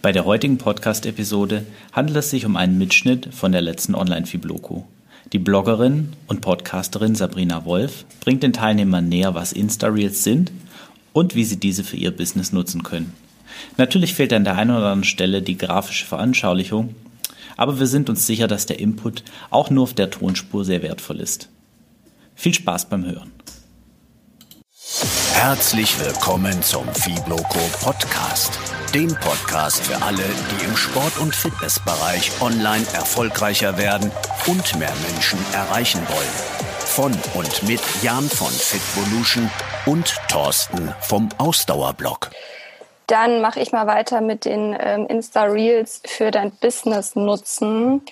Bei der heutigen Podcast-Episode handelt es sich um einen Mitschnitt von der letzten Online-Fibloco. Die Bloggerin und Podcasterin Sabrina Wolf bringt den Teilnehmern näher, was Insta-Reels sind und wie sie diese für ihr Business nutzen können. Natürlich fehlt an der einen oder anderen Stelle die grafische Veranschaulichung, aber wir sind uns sicher, dass der Input auch nur auf der Tonspur sehr wertvoll ist. Viel Spaß beim Hören. Herzlich willkommen zum Fibloco Podcast, dem Podcast für alle, die im Sport- und Fitnessbereich online erfolgreicher werden und mehr Menschen erreichen wollen. Von und mit Jan von Fitvolution und Thorsten vom Ausdauerblog. Dann mache ich mal weiter mit den ähm, Insta-Reels für dein Business nutzen.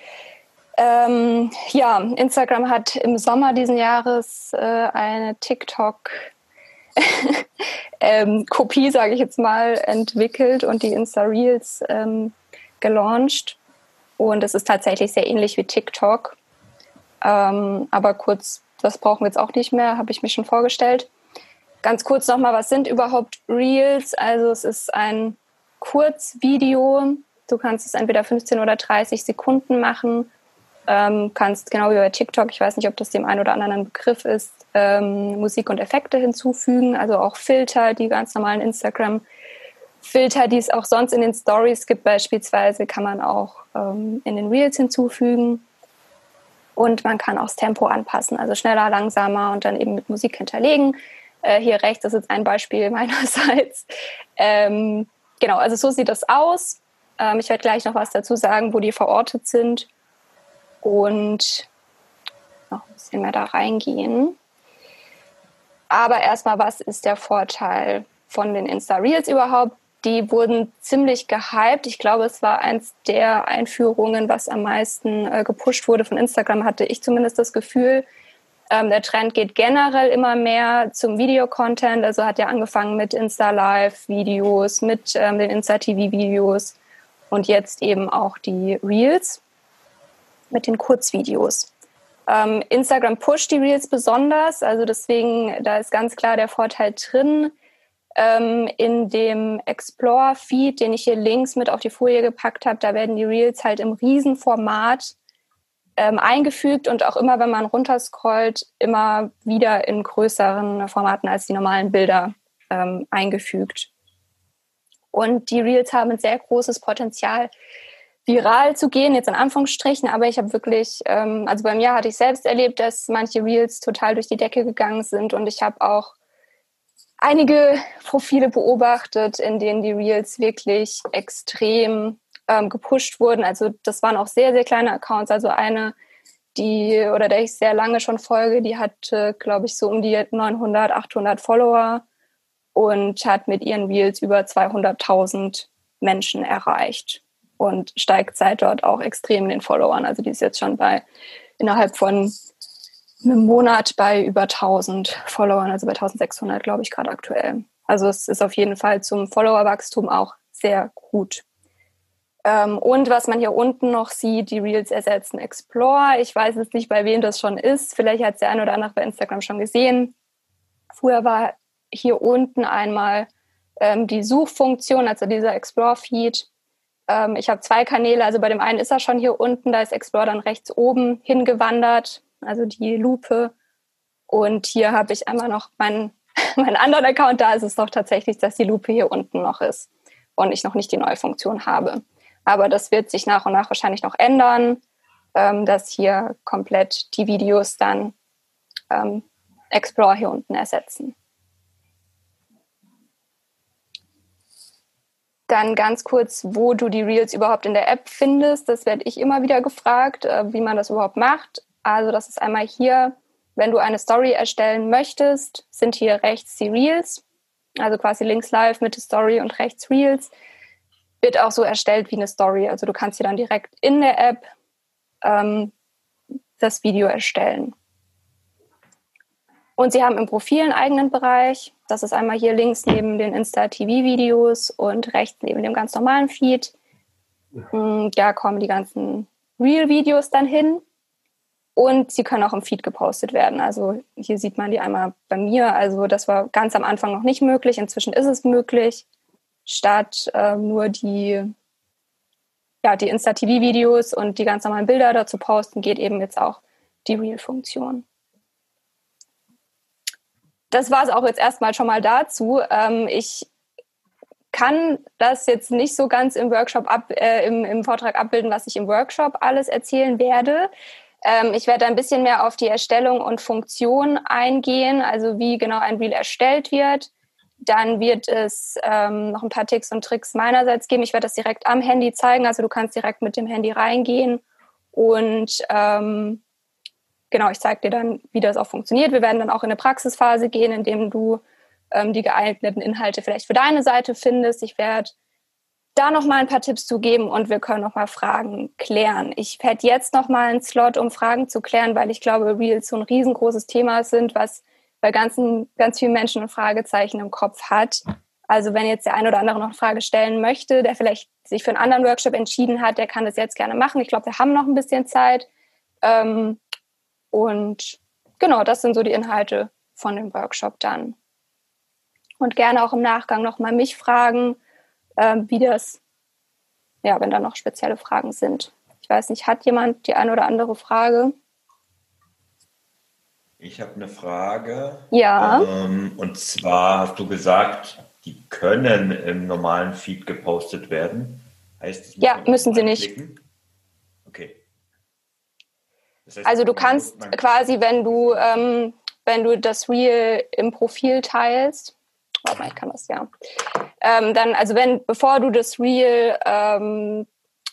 Ähm, ja, Instagram hat im Sommer diesen Jahres äh, eine TikTok ähm, Kopie, sage ich jetzt mal, entwickelt und die Insta Reels ähm, gelauncht. Und es ist tatsächlich sehr ähnlich wie TikTok. Ähm, aber kurz, das brauchen wir jetzt auch nicht mehr, habe ich mir schon vorgestellt. Ganz kurz nochmal, was sind überhaupt Reels? Also es ist ein Kurzvideo. Du kannst es entweder 15 oder 30 Sekunden machen. Ähm, kannst genau wie bei TikTok, ich weiß nicht, ob das dem einen oder anderen ein Begriff ist, ähm, Musik und Effekte hinzufügen, also auch Filter, die ganz normalen Instagram-Filter, die es auch sonst in den Stories gibt, beispielsweise, kann man auch ähm, in den Reels hinzufügen. Und man kann auch das Tempo anpassen, also schneller, langsamer und dann eben mit Musik hinterlegen. Äh, hier rechts ist jetzt ein Beispiel meinerseits. Ähm, genau, also so sieht das aus. Ähm, ich werde gleich noch was dazu sagen, wo die verortet sind und noch ein bisschen mehr da reingehen. Aber erstmal, was ist der Vorteil von den Insta-Reels überhaupt? Die wurden ziemlich gehypt. Ich glaube, es war eins der Einführungen, was am meisten äh, gepusht wurde von Instagram, hatte ich zumindest das Gefühl. Ähm, der Trend geht generell immer mehr zum Videocontent. Also hat ja angefangen mit Insta-Live-Videos, mit ähm, den Insta-TV-Videos und jetzt eben auch die Reels mit den Kurzvideos. Ähm, Instagram pusht die Reels besonders, also deswegen, da ist ganz klar der Vorteil drin. Ähm, in dem Explore-Feed, den ich hier links mit auf die Folie gepackt habe, da werden die Reels halt im Riesenformat ähm, eingefügt und auch immer, wenn man runterscrollt, immer wieder in größeren Formaten als die normalen Bilder ähm, eingefügt. Und die Reels haben ein sehr großes Potenzial, viral zu gehen, jetzt in Anführungsstrichen, aber ich habe wirklich, ähm, also bei mir hatte ich selbst erlebt, dass manche Reels total durch die Decke gegangen sind und ich habe auch einige Profile beobachtet, in denen die Reels wirklich extrem ähm, gepusht wurden. Also das waren auch sehr, sehr kleine Accounts. Also eine, die oder der ich sehr lange schon folge, die hatte, glaube ich, so um die 900, 800 Follower und hat mit ihren Reels über 200.000 Menschen erreicht und steigt seit dort auch extrem in den Followern. Also die ist jetzt schon bei innerhalb von einem Monat bei über 1000 Followern, also bei 1600 glaube ich gerade aktuell. Also es ist auf jeden Fall zum Followerwachstum auch sehr gut. Ähm, und was man hier unten noch sieht, die Reels ersetzen Explore. Ich weiß jetzt nicht, bei wem das schon ist. Vielleicht hat es der eine oder andere bei Instagram schon gesehen. Früher war hier unten einmal ähm, die Suchfunktion, also dieser Explore-Feed ähm, ich habe zwei Kanäle, also bei dem einen ist er schon hier unten, da ist Explore dann rechts oben hingewandert, also die Lupe. Und hier habe ich einmal noch meinen, meinen anderen Account, da ist es doch tatsächlich, dass die Lupe hier unten noch ist und ich noch nicht die neue Funktion habe. Aber das wird sich nach und nach wahrscheinlich noch ändern, ähm, dass hier komplett die Videos dann ähm, Explore hier unten ersetzen. Dann ganz kurz, wo du die Reels überhaupt in der App findest. Das werde ich immer wieder gefragt, äh, wie man das überhaupt macht. Also das ist einmal hier, wenn du eine Story erstellen möchtest, sind hier rechts die Reels. Also quasi links live, Mitte Story und rechts Reels. Wird auch so erstellt wie eine Story. Also du kannst hier dann direkt in der App ähm, das Video erstellen. Und sie haben im Profil einen eigenen Bereich. Das ist einmal hier links neben den Insta-TV-Videos und rechts neben dem ganz normalen Feed. Mm, da kommen die ganzen Real-Videos dann hin. Und sie können auch im Feed gepostet werden. Also hier sieht man die einmal bei mir. Also das war ganz am Anfang noch nicht möglich. Inzwischen ist es möglich. Statt äh, nur die ja, die Insta-TV-Videos und die ganz normalen Bilder dazu posten, geht eben jetzt auch die Reel-Funktion. Das war es auch jetzt erstmal schon mal dazu. Ähm, ich kann das jetzt nicht so ganz im Workshop ab, äh, im, im, Vortrag abbilden, was ich im Workshop alles erzählen werde. Ähm, ich werde ein bisschen mehr auf die Erstellung und Funktion eingehen, also wie genau ein Reel erstellt wird. Dann wird es ähm, noch ein paar Tipps und Tricks meinerseits geben. Ich werde das direkt am Handy zeigen, also du kannst direkt mit dem Handy reingehen und ähm, genau, ich zeige dir dann, wie das auch funktioniert. Wir werden dann auch in eine Praxisphase gehen, in dem du ähm, die geeigneten Inhalte vielleicht für deine Seite findest. Ich werde da noch mal ein paar Tipps zu geben und wir können noch mal Fragen klären. Ich hätte jetzt noch mal einen Slot, um Fragen zu klären, weil ich glaube, Reels so ein riesengroßes Thema sind, was bei ganzen, ganz vielen Menschen ein Fragezeichen im Kopf hat. Also wenn jetzt der ein oder andere noch eine Frage stellen möchte, der vielleicht sich für einen anderen Workshop entschieden hat, der kann das jetzt gerne machen. Ich glaube, wir haben noch ein bisschen Zeit. Ähm, und genau, das sind so die Inhalte von dem Workshop dann. Und gerne auch im Nachgang nochmal mich fragen, äh, wie das, ja, wenn da noch spezielle Fragen sind. Ich weiß nicht, hat jemand die eine oder andere Frage? Ich habe eine Frage. Ja. Ähm, und zwar hast du gesagt, die können im normalen Feed gepostet werden. Heißt, das ja, müssen sie nicht. Okay. Das heißt, also du kannst quasi, wenn du, ähm, wenn du das Reel im Profil teilst, warte mal, ich kann das ja, ähm, dann, also wenn, bevor du das Reel ähm,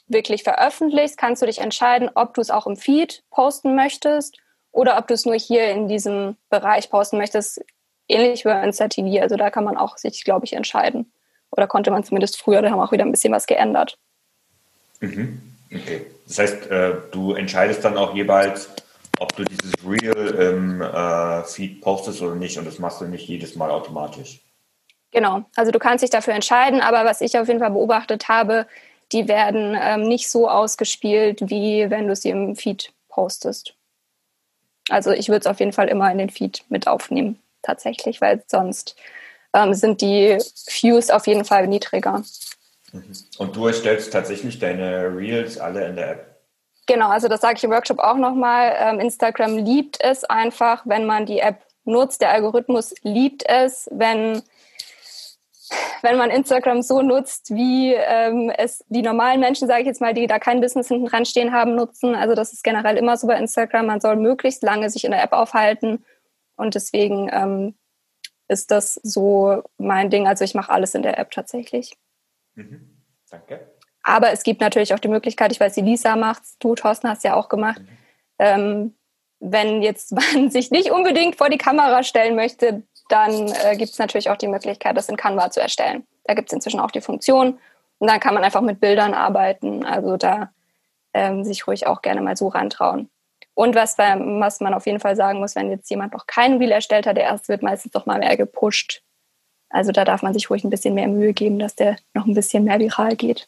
wirklich veröffentlichst, kannst du dich entscheiden, ob du es auch im Feed posten möchtest oder ob du es nur hier in diesem Bereich posten möchtest, ähnlich wie bei InstaTV. Also da kann man auch sich, glaube ich, entscheiden. Oder konnte man zumindest früher, da haben auch wieder ein bisschen was geändert. Mhm. Okay. Das heißt, äh, du entscheidest dann auch jeweils, ob du dieses Reel im äh, Feed postest oder nicht und das machst du nicht jedes Mal automatisch. Genau, also du kannst dich dafür entscheiden, aber was ich auf jeden Fall beobachtet habe, die werden ähm, nicht so ausgespielt, wie wenn du sie im Feed postest. Also ich würde es auf jeden Fall immer in den Feed mit aufnehmen, tatsächlich, weil sonst ähm, sind die Views auf jeden Fall niedriger. Mhm. Und du erstellst tatsächlich deine Reels alle in der App? Genau, also das sage ich im Workshop auch nochmal. Ähm, Instagram liebt es einfach, wenn man die App nutzt. Der Algorithmus liebt es, wenn wenn man Instagram so nutzt, wie ähm, es die normalen Menschen, sage ich jetzt mal, die da kein Business hinten dran stehen haben, nutzen. Also das ist generell immer so bei Instagram. Man soll möglichst lange sich in der App aufhalten. Und deswegen ähm, ist das so mein Ding. Also ich mache alles in der App tatsächlich. Mhm. Danke. Aber es gibt natürlich auch die Möglichkeit, ich weiß, die Lisa macht du, Thorsten, hast ja auch gemacht. Mhm. Ähm, wenn jetzt man sich nicht unbedingt vor die Kamera stellen möchte, dann äh, gibt es natürlich auch die Möglichkeit, das in Canva zu erstellen. Da gibt es inzwischen auch die Funktion und dann kann man einfach mit Bildern arbeiten. Also da ähm, sich ruhig auch gerne mal so rantrauen. Und was, was man auf jeden Fall sagen muss, wenn jetzt jemand noch keinen Reel erstellt hat, der erst wird meistens doch mal mehr gepusht. Also da darf man sich ruhig ein bisschen mehr Mühe geben, dass der noch ein bisschen mehr viral geht.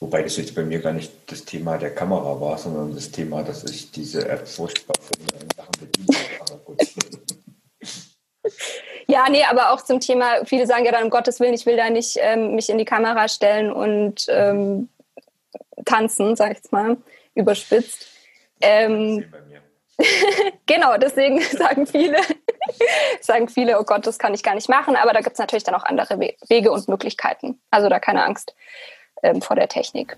Wobei das jetzt bei mir gar nicht das Thema der Kamera war, sondern das Thema, dass ich diese App furchtbar finde Sachen. Ja, nee, aber auch zum Thema, viele sagen ja dann, um Gottes Willen, ich will da nicht ähm, mich in die Kamera stellen und ähm, tanzen, sag ich jetzt mal, überspitzt. Ähm, genau, deswegen sagen viele, sagen viele, oh Gott, das kann ich gar nicht machen, aber da gibt es natürlich dann auch andere Wege und Möglichkeiten. Also da keine Angst ähm, vor der Technik.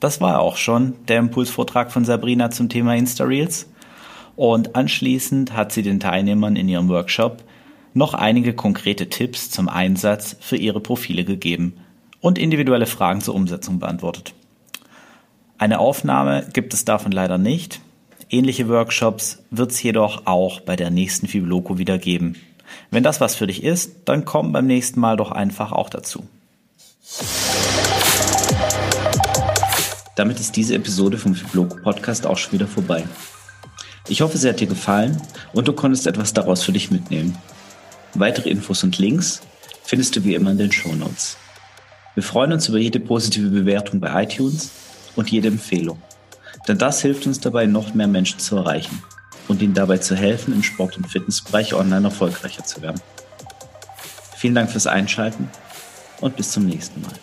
Das war auch schon der Impulsvortrag von Sabrina zum Thema Insta-Reels. Und anschließend hat sie den Teilnehmern in ihrem Workshop noch einige konkrete Tipps zum Einsatz für ihre Profile gegeben und individuelle Fragen zur Umsetzung beantwortet. Eine Aufnahme gibt es davon leider nicht. Ähnliche Workshops wird es jedoch auch bei der nächsten Fibloco wieder geben. Wenn das was für dich ist, dann komm beim nächsten Mal doch einfach auch dazu. Damit ist diese Episode vom Fibloco Podcast auch schon wieder vorbei. Ich hoffe, sie hat dir gefallen und du konntest etwas daraus für dich mitnehmen. Weitere Infos und Links findest du wie immer in den Show Notes. Wir freuen uns über jede positive Bewertung bei iTunes und jede Empfehlung. Denn das hilft uns dabei, noch mehr Menschen zu erreichen und ihnen dabei zu helfen, im Sport- und Fitnessbereich online erfolgreicher zu werden. Vielen Dank fürs Einschalten und bis zum nächsten Mal.